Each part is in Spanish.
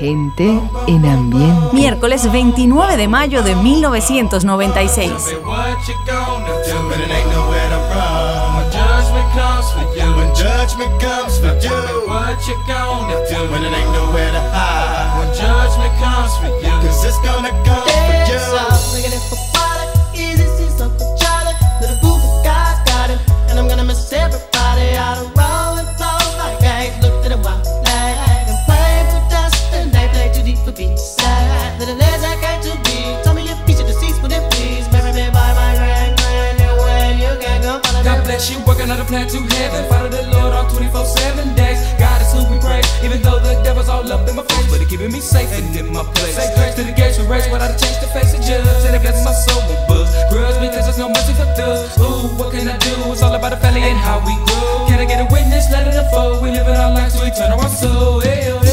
Gente en ambiente. Miércoles 29 de mayo de 1996. Working on a plan to heaven. Follow the Lord on 24 7 days. God is who we praise, even though the devil's all up in my face. But he keeping me safe and in my place. Say grace to the gates we race without a chance to face the judge. And it blesses my soul with buzz. Grudge because there's no mercy for thugs. Ooh, what can I do? It's all about the family and how we grow. Can I get a witness? Let it unfold. We living our lives to eternal our soul. Hey, oh.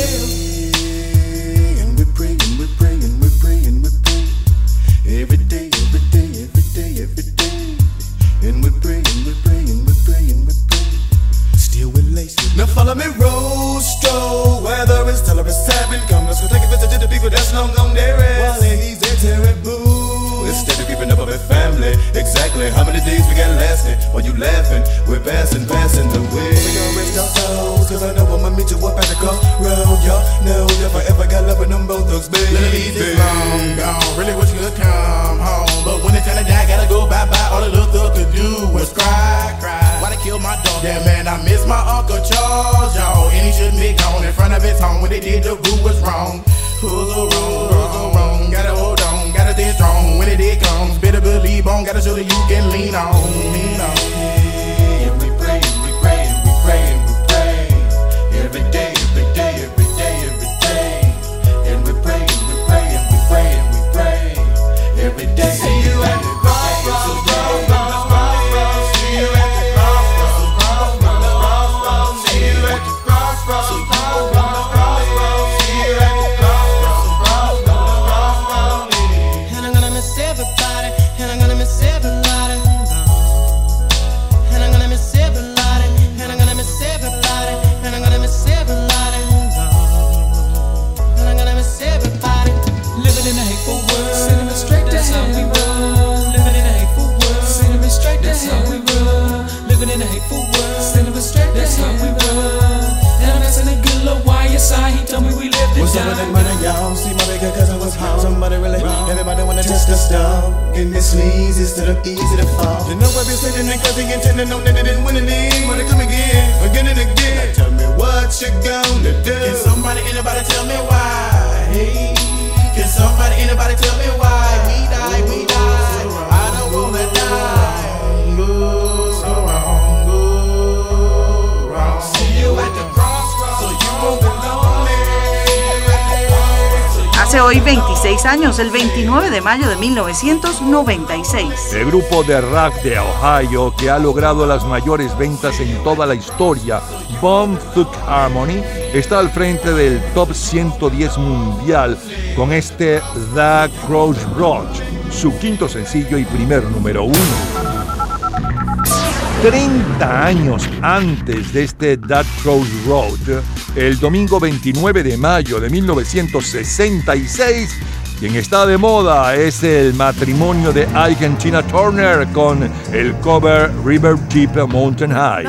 In front of his home. When they did, the boo was wrong. Who's so wrong? Wrong? Gotta hold on, gotta stay strong. When it day comes, better believe on. Gotta show that you can lean on, And this sleaze instead of easy to fall. You know I've been sitting and cause he intending on that it didn't win any. Wanna come again, again and again. Now tell me what you gonna do. Can somebody, anybody tell me why? Hey, can somebody, anybody tell me why? Hoy 26 años, el 29 de mayo de 1996. El grupo de rock de Ohio que ha logrado las mayores ventas en toda la historia, Bomb Thuck Harmony, está al frente del top 110 mundial con este The Crossroads, su quinto sencillo y primer número uno. 30 años antes de este That Crossroad, el domingo 29 de mayo de 1966, quien está de moda es el matrimonio de Argentina Turner con el cover River Deep Mountain High.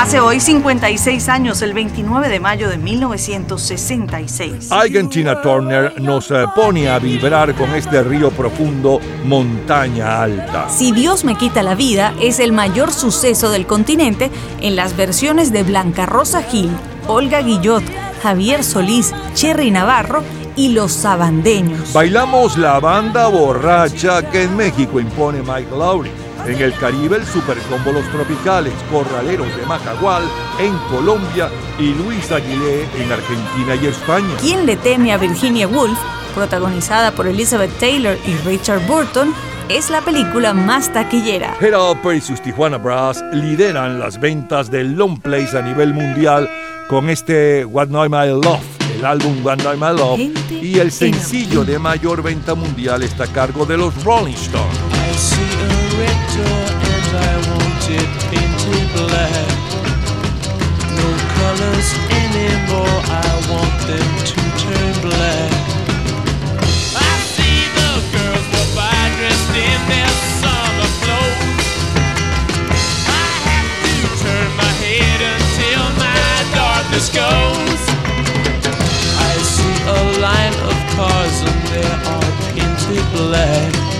Hace hoy 56 años, el 29 de mayo de 1966. Tina Turner nos eh, pone a vibrar con este río profundo, montaña alta. Si Dios me quita la vida es el mayor suceso del continente en las versiones de Blanca Rosa Gil, Olga Guillot, Javier Solís, Cherry Navarro y los sabandeños. Bailamos la banda borracha que en México impone Mike Lowry. En el Caribe, el Supercombo Los Tropicales, Corraleros de Macagual en Colombia y Luis Aguilé en Argentina y España. ¿Quién le teme a Virginia Woolf? Protagonizada por Elizabeth Taylor y Richard Burton, es la película más taquillera. Head y sus Tijuana Brass lideran las ventas del long place a nivel mundial con este What Know My Love, el álbum What Know My Love, y el sencillo de mayor venta mundial está a cargo de los Rolling Stones. And I want it painted black. No colors anymore, I want them to turn black. I see the girls go by dressed in their summer clothes. I have to turn my head until my darkness goes. I see a line of cars and they are painted black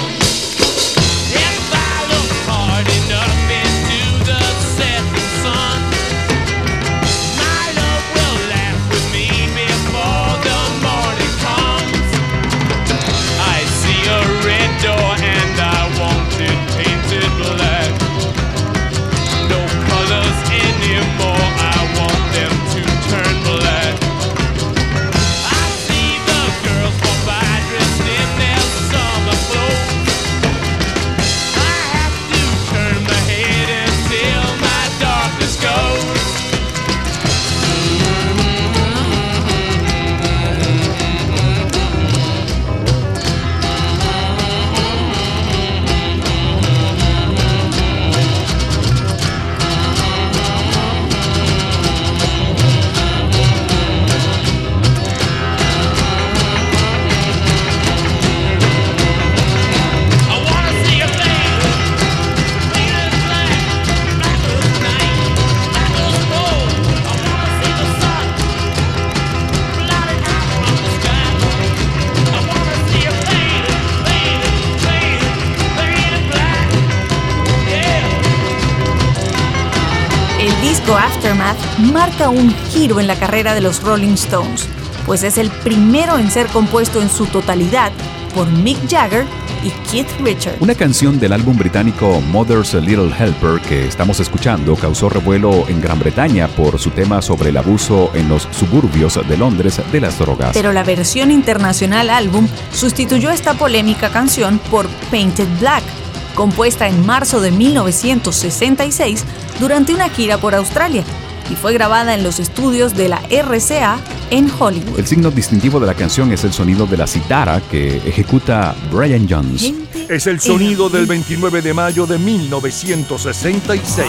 Marca un giro en la carrera de los Rolling Stones, pues es el primero en ser compuesto en su totalidad por Mick Jagger y Keith Richards. Una canción del álbum británico Mother's Little Helper que estamos escuchando causó revuelo en Gran Bretaña por su tema sobre el abuso en los suburbios de Londres de las drogas. Pero la versión internacional álbum sustituyó esta polémica canción por Painted Black, compuesta en marzo de 1966 durante una gira por Australia y fue grabada en los estudios de la RCA en Hollywood. El signo distintivo de la canción es el sonido de la citara que ejecuta Brian Jones. Es el sonido del 29 de mayo de 1966.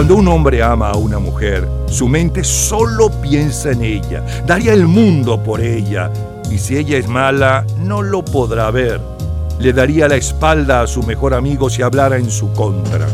Cuando un hombre ama a una mujer, su mente solo piensa en ella, daría el mundo por ella, y si ella es mala, no lo podrá ver. Le daría la espalda a su mejor amigo si hablara en su contra.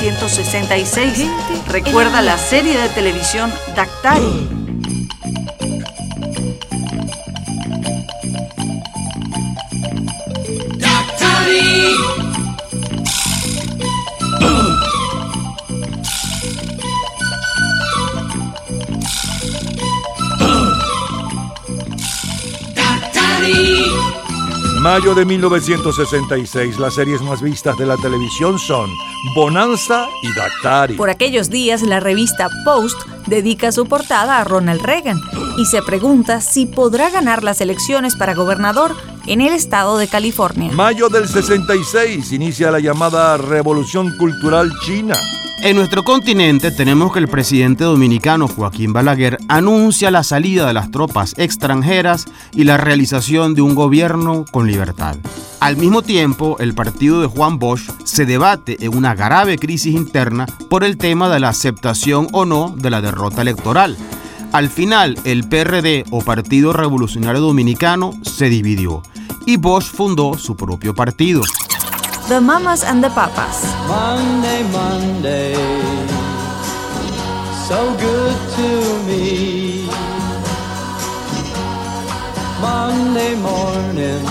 1966 recuerda la serie de televisión Dactari. Mayo de 1966, las series más vistas de la televisión son Bonanza y Dactari. Por aquellos días, la revista Post dedica su portada a Ronald Reagan y se pregunta si podrá ganar las elecciones para gobernador en el estado de California. Mayo del 66 inicia la llamada Revolución Cultural China. En nuestro continente tenemos que el presidente dominicano Joaquín Balaguer anuncia la salida de las tropas extranjeras y la realización de un gobierno con libertad. Al mismo tiempo, el partido de Juan Bosch se debate en una grave crisis interna por el tema de la aceptación o no de la derrota electoral. Al final, el PRD o Partido Revolucionario Dominicano se dividió y Bosch fundó su propio partido. The Mamas and the Papas. Monday, Monday, so good to me. Monday morning,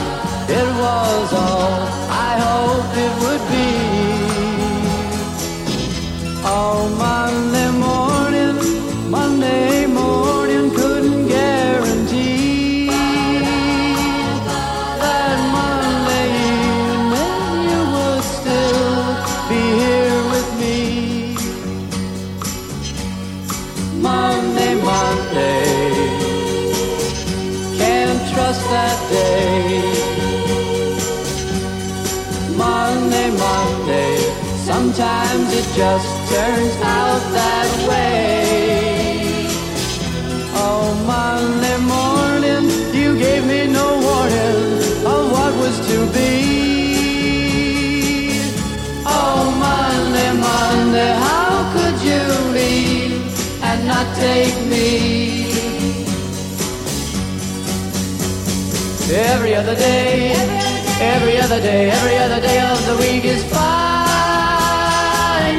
it was all I hoped it would be. Oh, Monday that day. Monday, Monday, sometimes it just turns out that Every other day, every other day, every other day of the week is fine,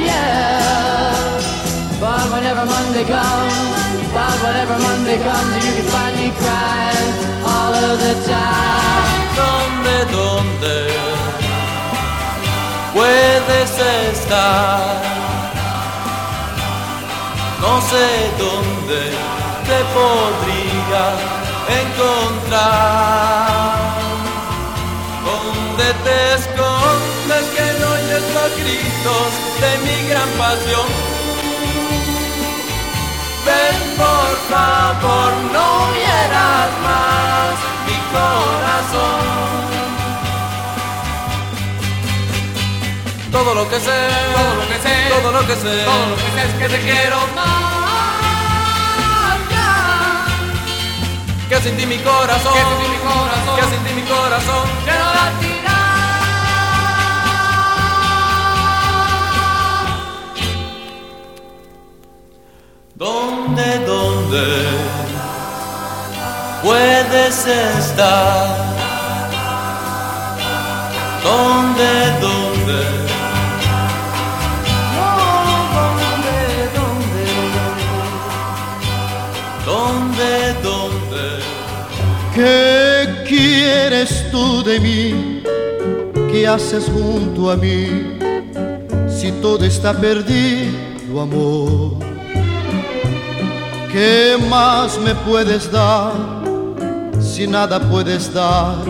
yeah. But whenever Monday comes, but whenever Monday comes, you can find me crying all of the time. ¿Dónde, dónde puedes estar? No sé dónde te podría encontrar. Donde te escondes que no oyes los gritos de mi gran pasión. Ven por favor, no hieras más mi corazón. Todo lo que sé, todo lo que sé, todo lo que sé, todo lo que sé es que te quiero más. Que sentí mi corazón, que sentí mi corazón, que sentí mi corazón, que no latirá. ¿Dónde, dónde puedes estar? ¿Dónde, dónde? ¿Dónde, ¿Qué quieres tú de mí? ¿Qué haces junto a mí? Si todo está perdido, amor. ¿Qué más me puedes dar si nada puedes dar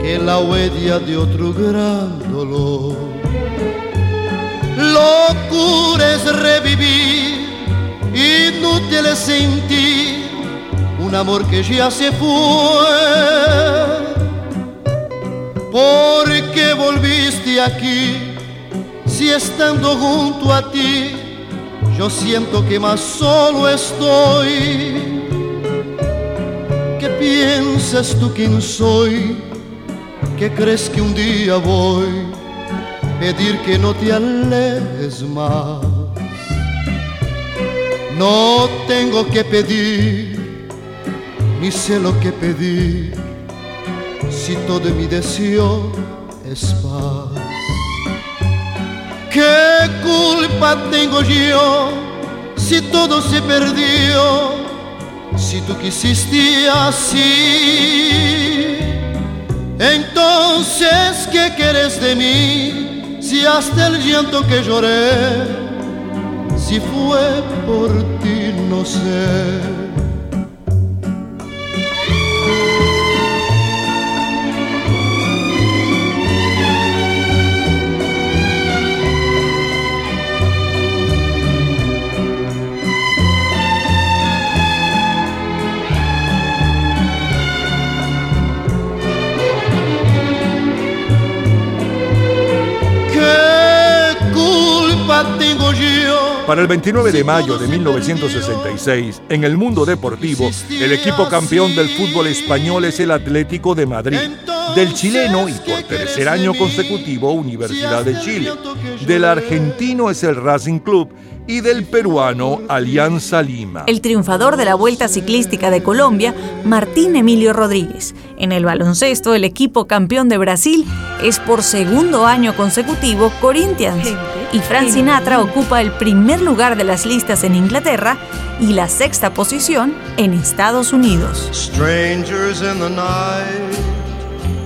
que la huella de otro gran dolor? Locura es revivir, inútil es sentir un amor que ya se fue. ¿Por qué volviste aquí si estando junto a ti yo siento que más solo estoy? ¿Qué piensas tú quién soy? ¿Qué crees que un día voy pedir que no te alejes más? No tengo que pedir ni sé lo que pedir, si todo mi deseo es paz. ¿Qué culpa tengo yo si todo se perdió? Si tú quisiste así, entonces ¿qué quieres de mí? Si hasta el llanto que lloré, si fue por ti, no sé. Para el 29 de mayo de 1966, en el mundo deportivo, el equipo campeón del fútbol español es el Atlético de Madrid. Del chileno y por tercer año consecutivo Universidad de Chile. Del argentino es el Racing Club y del peruano Alianza Lima. El triunfador de la Vuelta Ciclística de Colombia, Martín Emilio Rodríguez. En el baloncesto, el equipo campeón de Brasil es por segundo año consecutivo Corinthians. Y Frank Sinatra ocupa el primer lugar de las listas en Inglaterra y la sexta posición en Estados Unidos. Strangers in the night,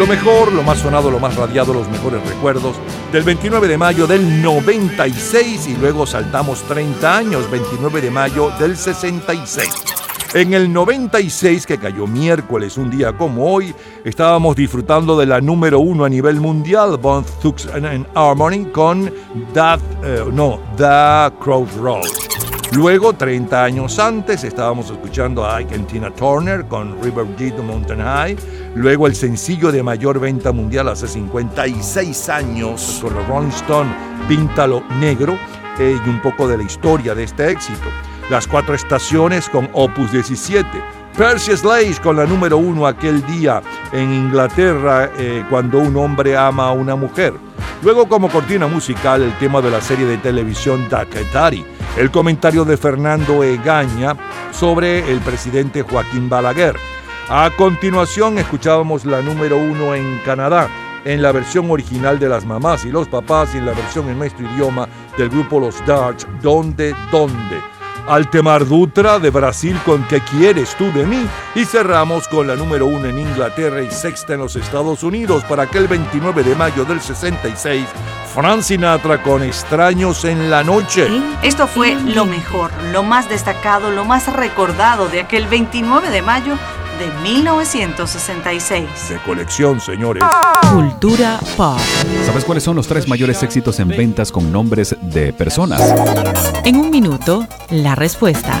Lo mejor, lo más sonado, lo más radiado, los mejores recuerdos del 29 de mayo del 96 y luego saltamos 30 años, 29 de mayo del 66. En el 96, que cayó miércoles, un día como hoy, estábamos disfrutando de la número uno a nivel mundial, Bone Thugs and Harmony, con That, eh, no, The Crossroads. Luego, 30 años antes, estábamos escuchando a Ike and Tina Turner con River Deep Mountain High. Luego, el sencillo de mayor venta mundial hace 56 años con los Rolling Stone, Píntalo Negro, eh, y un poco de la historia de este éxito. Las cuatro estaciones con Opus 17. Percy Sledge con la número uno aquel día en Inglaterra eh, cuando un hombre ama a una mujer. Luego como cortina musical el tema de la serie de televisión Daketari, el comentario de Fernando Egaña sobre el presidente Joaquín Balaguer. A continuación escuchábamos la número uno en Canadá, en la versión original de las mamás y los papás y en la versión en nuestro idioma del grupo Los Darts, ¿Dónde, dónde? Altemar Dutra de Brasil con ¿Qué quieres tú de mí? Y cerramos con la número uno en Inglaterra y sexta en los Estados Unidos para aquel 29 de mayo del 66, Frank Sinatra con Extraños en la Noche. Esto fue lo mejor, lo más destacado, lo más recordado de aquel 29 de mayo de 1966. De colección, señores. Cultura pop. ¿Sabes cuáles son los tres mayores éxitos en ventas con nombres de personas? En un minuto, la respuesta.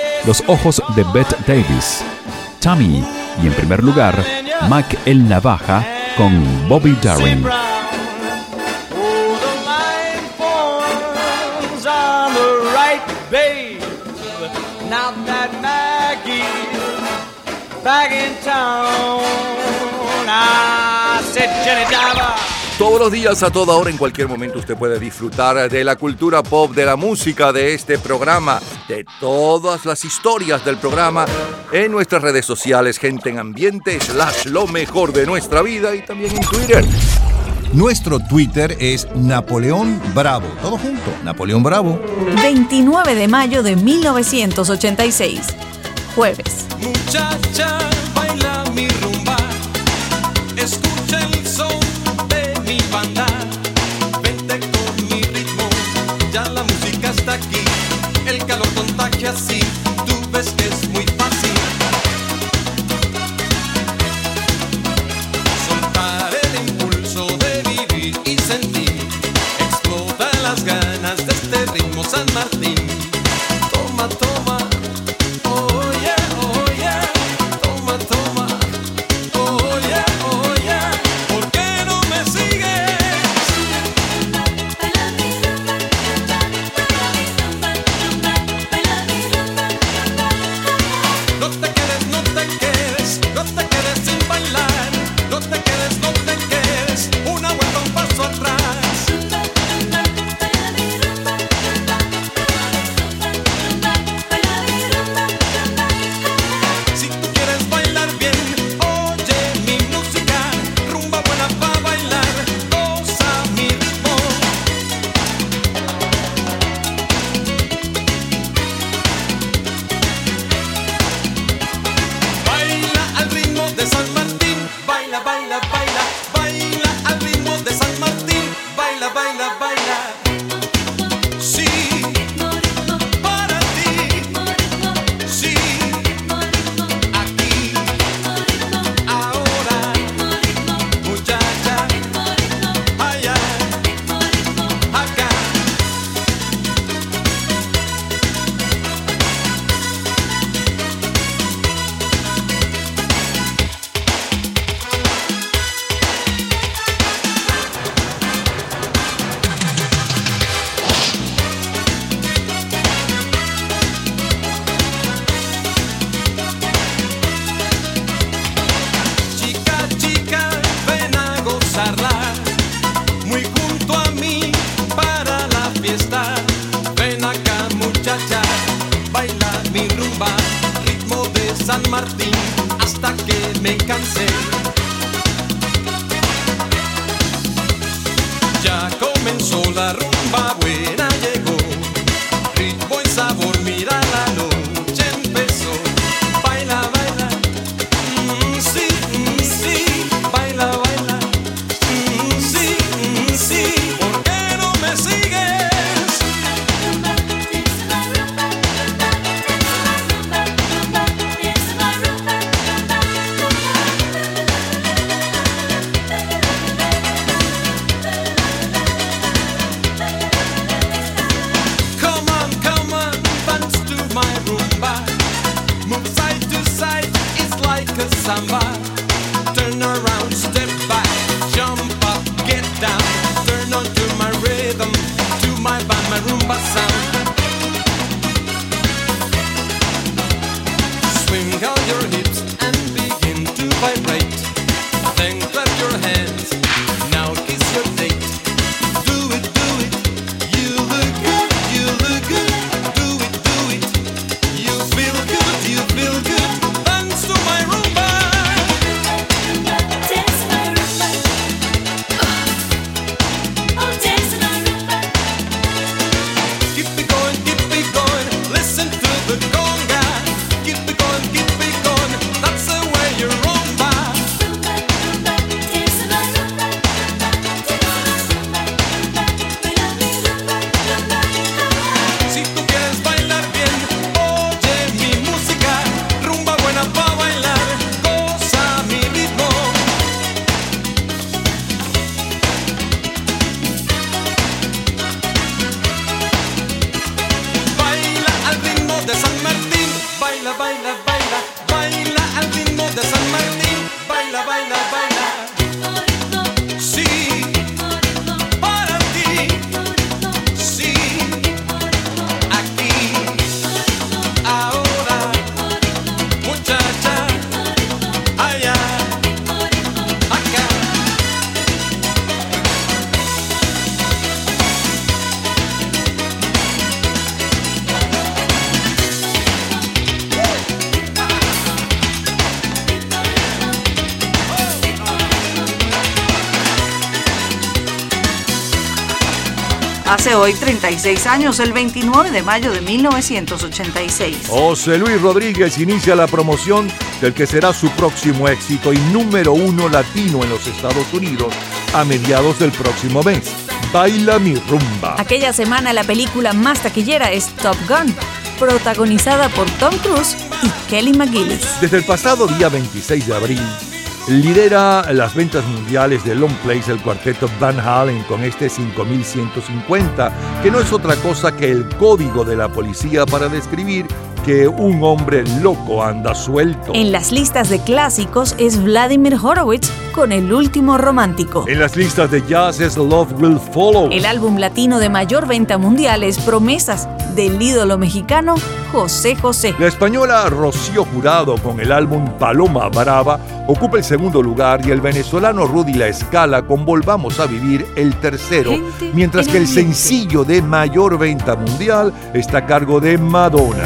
Los ojos de Bette Davis, Tammy y en primer lugar Mac el Navaja con Bobby Darin. back in town. Todos los días, a toda hora, en cualquier momento, usted puede disfrutar de la cultura pop, de la música, de este programa, de todas las historias del programa en nuestras redes sociales, gente en ambiente, slash lo mejor de nuestra vida y también en Twitter. Nuestro Twitter es Napoleón Bravo. Todo junto, Napoleón Bravo. 29 de mayo de 1986. Jueves. Muchacha, contagia así. Hace hoy 36 años, el 29 de mayo de 1986. José Luis Rodríguez inicia la promoción del que será su próximo éxito y número uno latino en los Estados Unidos a mediados del próximo mes. Baila mi rumba. Aquella semana la película más taquillera es Top Gun, protagonizada por Tom Cruise y Kelly McGillis. Desde el pasado día 26 de abril, lidera las ventas mundiales de long plays el cuarteto Van Halen con este 5150, que no es otra cosa que el código de la policía para describir que un hombre loco anda suelto. En las listas de clásicos es Vladimir Horowitz con El último romántico. En las listas de jazz es Love Will Follow. El álbum latino de mayor venta mundial es Promesas del ídolo mexicano José José. La española Rocío Jurado con el álbum Paloma Brava ocupa el segundo lugar y el venezolano Rudy La Escala con Volvamos a Vivir el tercero, Gente mientras en que el sencillo de mayor venta mundial está a cargo de Madonna.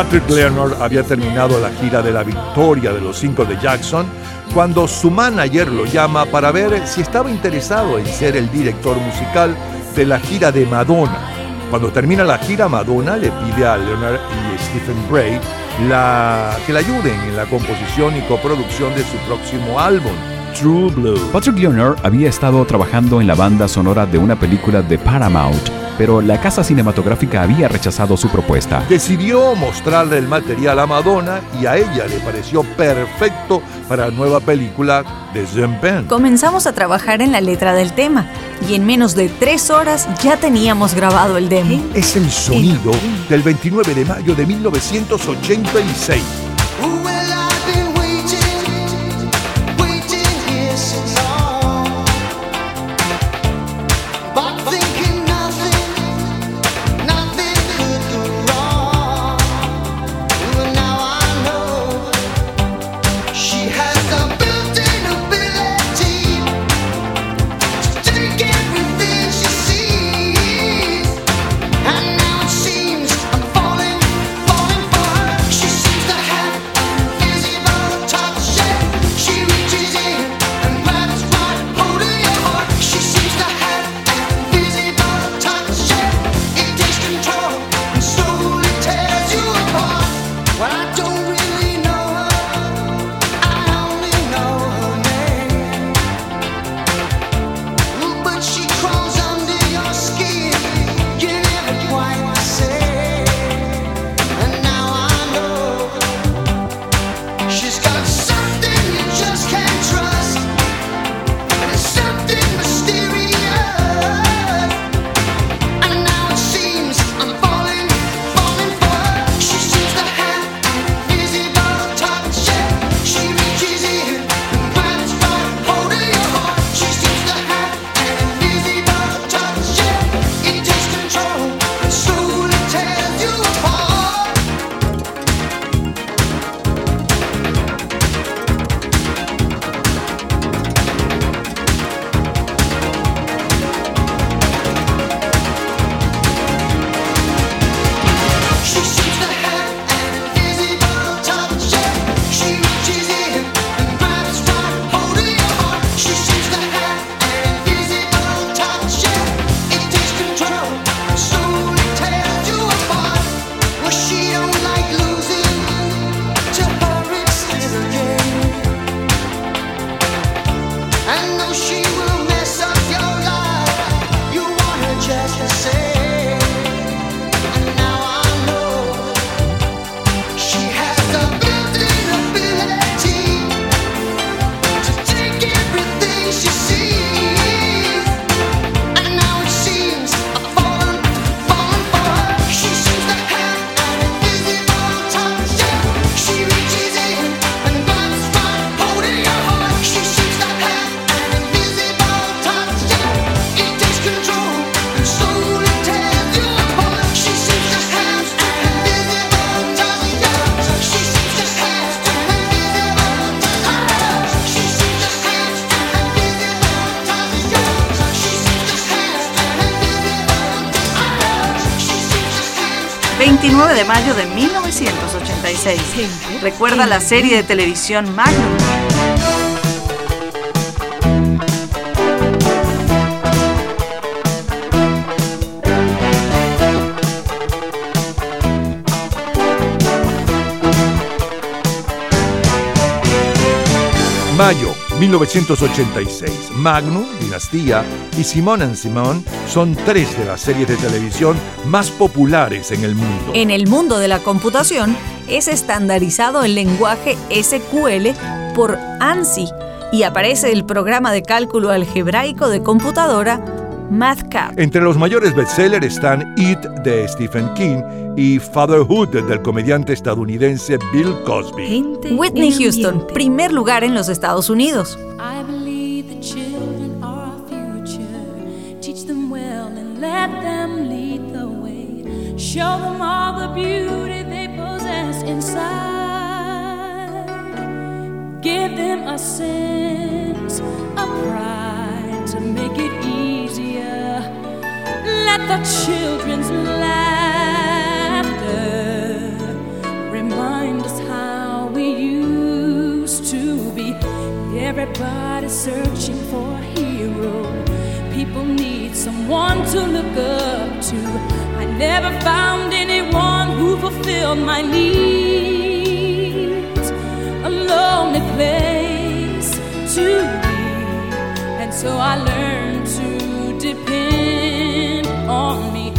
Patrick Leonard había terminado la gira de la victoria de los cinco de Jackson cuando su manager lo llama para ver si estaba interesado en ser el director musical de la gira de Madonna. Cuando termina la gira, Madonna le pide a Leonard y Stephen Bray la, que le ayuden en la composición y coproducción de su próximo álbum, True Blue. Patrick Leonard había estado trabajando en la banda sonora de una película de Paramount, pero la casa cinematográfica había rechazado su propuesta. Decidió mostrarle el material a Madonna y a ella le pareció perfecto para la nueva película de Zen Pen. Comenzamos a trabajar en la letra del tema y en menos de tres horas ya teníamos grabado el demo. Es el sonido del 29 de mayo de 1986. 1986. Recuerda la serie de televisión Magnum. 1986. Magnum, Dinastía y Simone and Simone son tres de las series de televisión más populares en el mundo. En el mundo de la computación es estandarizado el lenguaje SQL por ANSI y aparece el programa de cálculo algebraico de computadora MathCAD. Entre los mayores bestsellers están It de Stephen King y Fatherhood del comediante estadounidense Bill Cosby. Whitney Houston, primer lugar en los Estados Unidos. I believe the children are our future. Teach them well and let them lead the way. Show them all the beauty they possess inside. Give them a sense of pride to make it. Let the children's laughter remind us how we used to be. Everybody searching for a hero. People need someone to look up to. I never found anyone who fulfilled my needs. A lonely place to be. And so I learned to depend on me.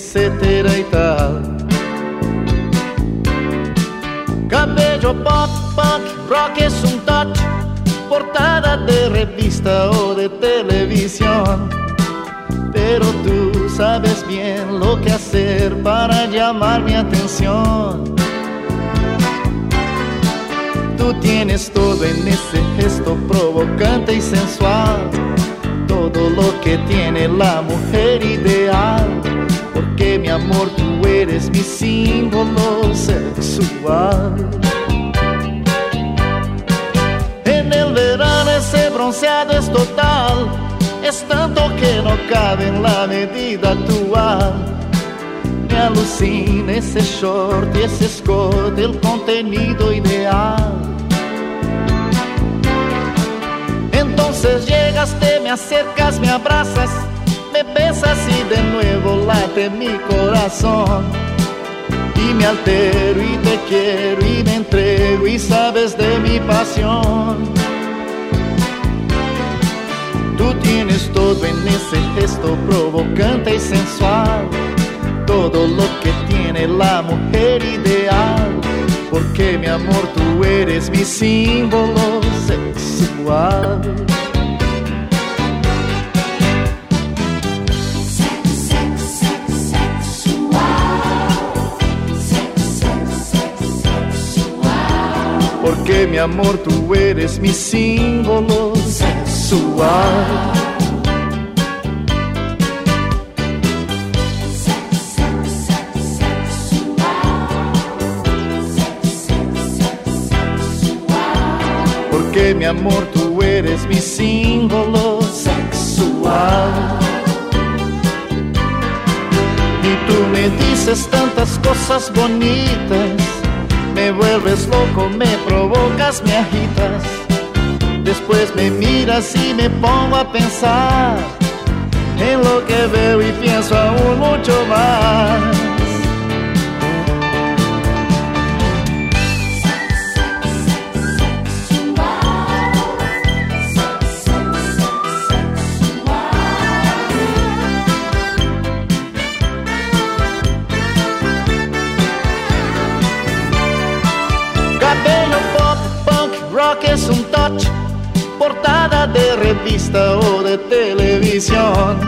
Etcétera y tal. Cabello pop, punk, rock es un touch. Portada de revista o de televisión. Pero tú sabes bien lo que hacer para llamar mi atención. Tú tienes todo en ese gesto provocante y sensual. Todo lo que tiene la mujer ideal. Porque mi amor, tú eres mi símbolo sexual. En el verano ese bronceado es total. Es tanto que no cabe en la medida actual. Me alucina ese short y ese escote, el contenido ideal. Entonces llegas, te me acercas, me abrazas, me y de nuevo late mi corazón. Y me altero y te quiero y me entrego y sabes de mi pasión. Tú tienes todo en ese gesto provocante y sensual. Todo lo que tiene la mujer ideal. Porque mi amor, tú eres mi símbolo sexual. Porque mi amor, tú eres mi símbolo sexual. Porque mi amor, tú eres mi símbolo sexual. Y tú me dices tantas cosas bonitas, me vuelves loco, me provocas, me agitas. Después me miras y me pongo a pensar en lo que veo y pienso aún mucho más. O de televisión.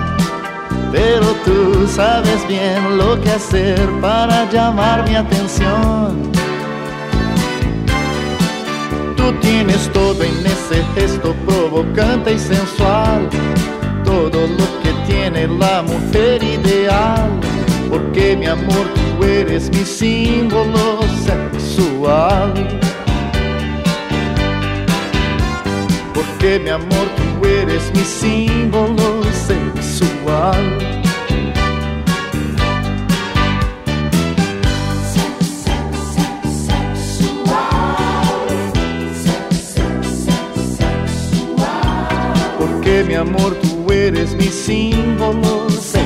Pero tú sabes bien lo que hacer para llamar mi atención. Tú tienes todo en ese gesto provocante y sensual, todo lo que tiene la mujer ideal. Porque mi amor, tú eres mi símbolo sexual. Porque mi amor, tú eres mi símbolo sexual. Porque mi amor, tú eres mi símbolo sexual.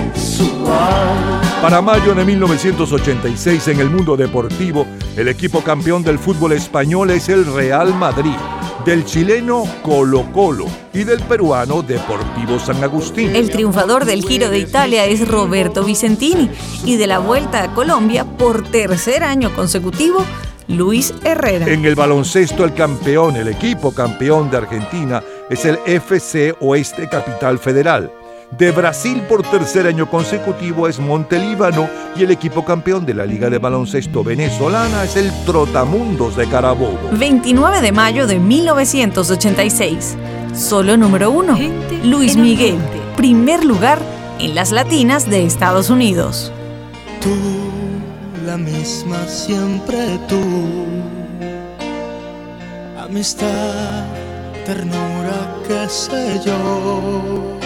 Para mayo de 1986 en el mundo deportivo, el equipo campeón del fútbol español es el Real Madrid, del chileno Colo Colo y del peruano Deportivo San Agustín. El triunfador del Giro de Italia es Roberto Vicentini y de la Vuelta a Colombia por tercer año consecutivo, Luis Herrera. En el baloncesto el campeón, el equipo campeón de Argentina es el FC Oeste Capital Federal. De Brasil por tercer año consecutivo es Montelíbano y el equipo campeón de la Liga de Baloncesto venezolana es el Trotamundos de Carabobo. 29 de mayo de 1986. Solo número uno. Luis Miguel. Primer lugar en las latinas de Estados Unidos. Tú, la misma siempre tú. Amistad, ternura, qué sé yo.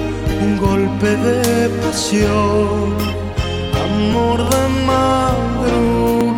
un golpe de pasión, amor de madrugada.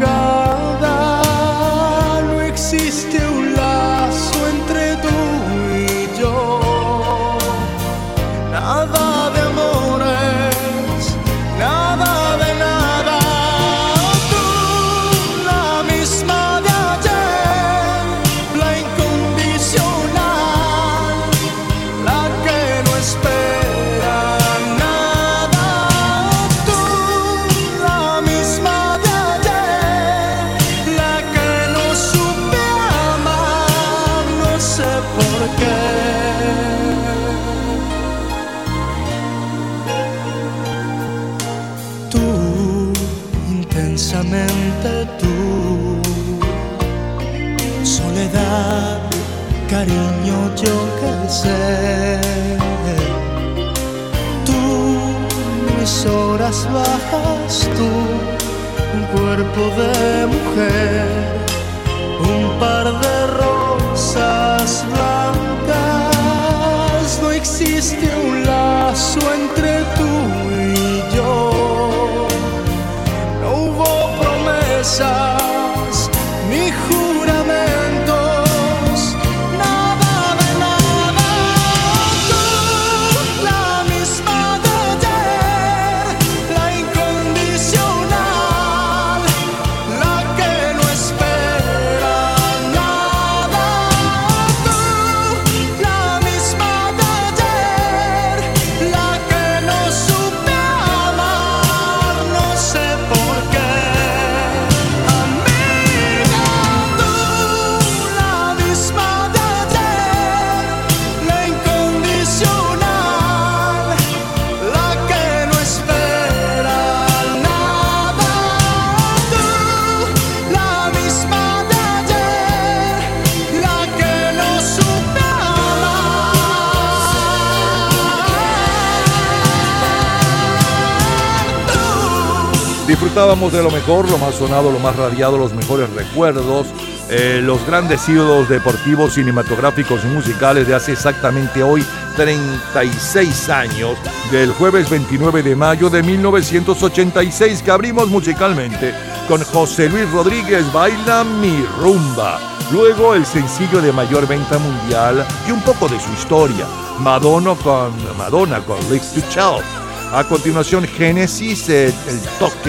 Disfrutábamos de lo mejor, lo más sonado, lo más radiado, los mejores recuerdos, eh, los grandes ídolos deportivos, cinematográficos y musicales de hace exactamente hoy 36 años, del jueves 29 de mayo de 1986, que abrimos musicalmente con José Luis Rodríguez Baila mi rumba. Luego el sencillo de mayor venta mundial y un poco de su historia, Madonna con Madonna con Lips to Child. A continuación, Génesis, eh, el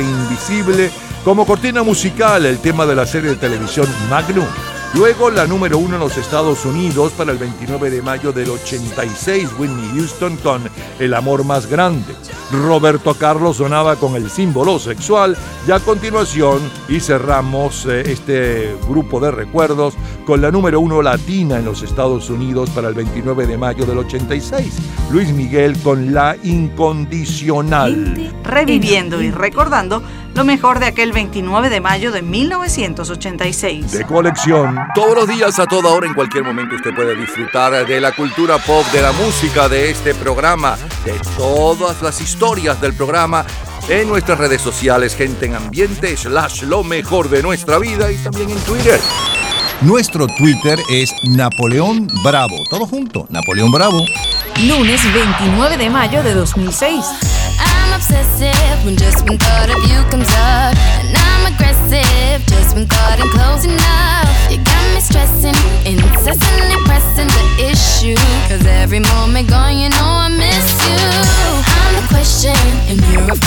invisible, como cortina musical, el tema de la serie de televisión Magnum. Luego, la número uno en los Estados Unidos para el 29 de mayo del 86, Whitney Houston con El amor más grande. Roberto Carlos sonaba con el símbolo sexual. Y a continuación, y cerramos eh, este grupo de recuerdos con la número uno latina en los Estados Unidos para el 29 de mayo del 86, Luis Miguel con La Incondicional. Reviviendo y recordando lo mejor de aquel 29 de mayo de 1986. De colección. Todos los días, a toda hora, en cualquier momento, usted puede disfrutar de la cultura pop, de la música, de este programa, de todas las historias del programa en nuestras redes sociales, gente en ambiente, slash lo mejor de nuestra vida y también en Twitter. Nuestro Twitter es Napoleón Bravo. Todo junto, Napoleón Bravo. Lunes 29 de mayo de 2006. Obsessive when just one thought of you comes up. And I'm aggressive just when thought I'm close enough. You got me stressing, incessantly pressing the issue. Cause every moment gone, you know I miss you. I'm the question, and you're of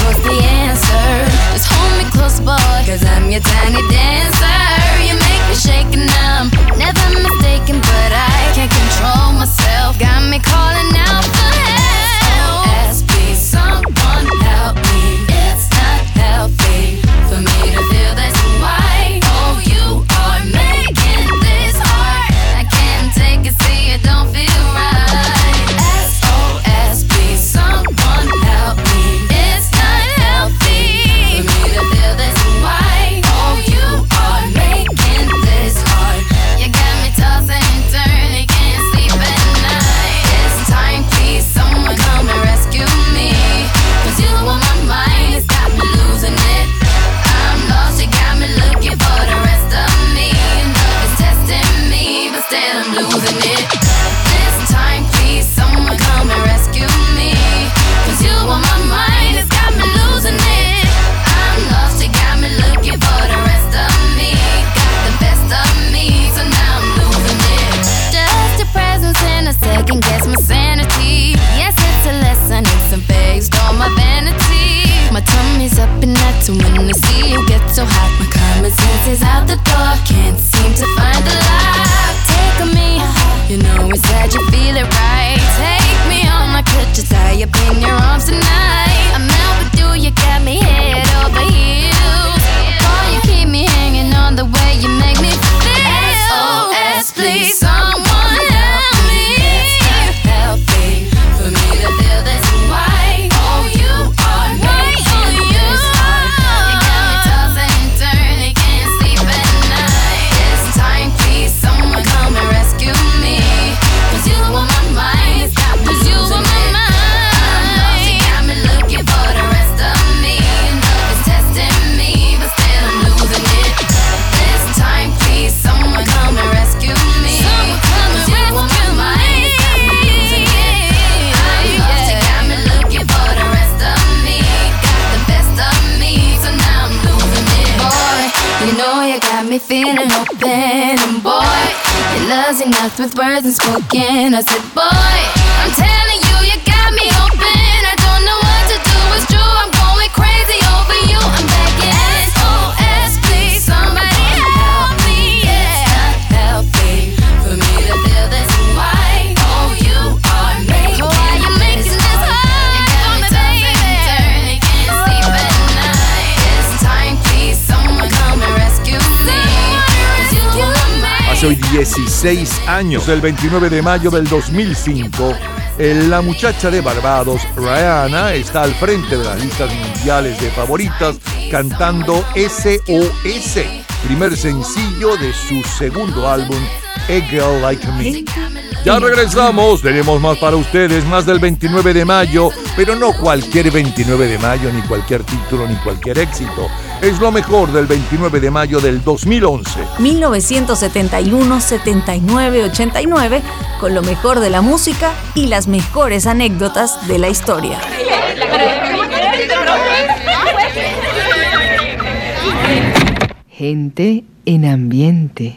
with words unspoken. I said, boy, 16 años, el 29 de mayo del 2005, el- la muchacha de Barbados, Rihanna, está al frente de las listas mundiales de favoritas cantando SOS, primer sencillo de su segundo álbum, A Girl Like Me. Ya regresamos, tenemos más para ustedes, más del 29 de mayo, pero no cualquier 29 de mayo, ni cualquier título, ni cualquier éxito. Es lo mejor del 29 de mayo del 2011. 1971, 79, 89, con lo mejor de la música y las mejores anécdotas de la historia. Gente en ambiente.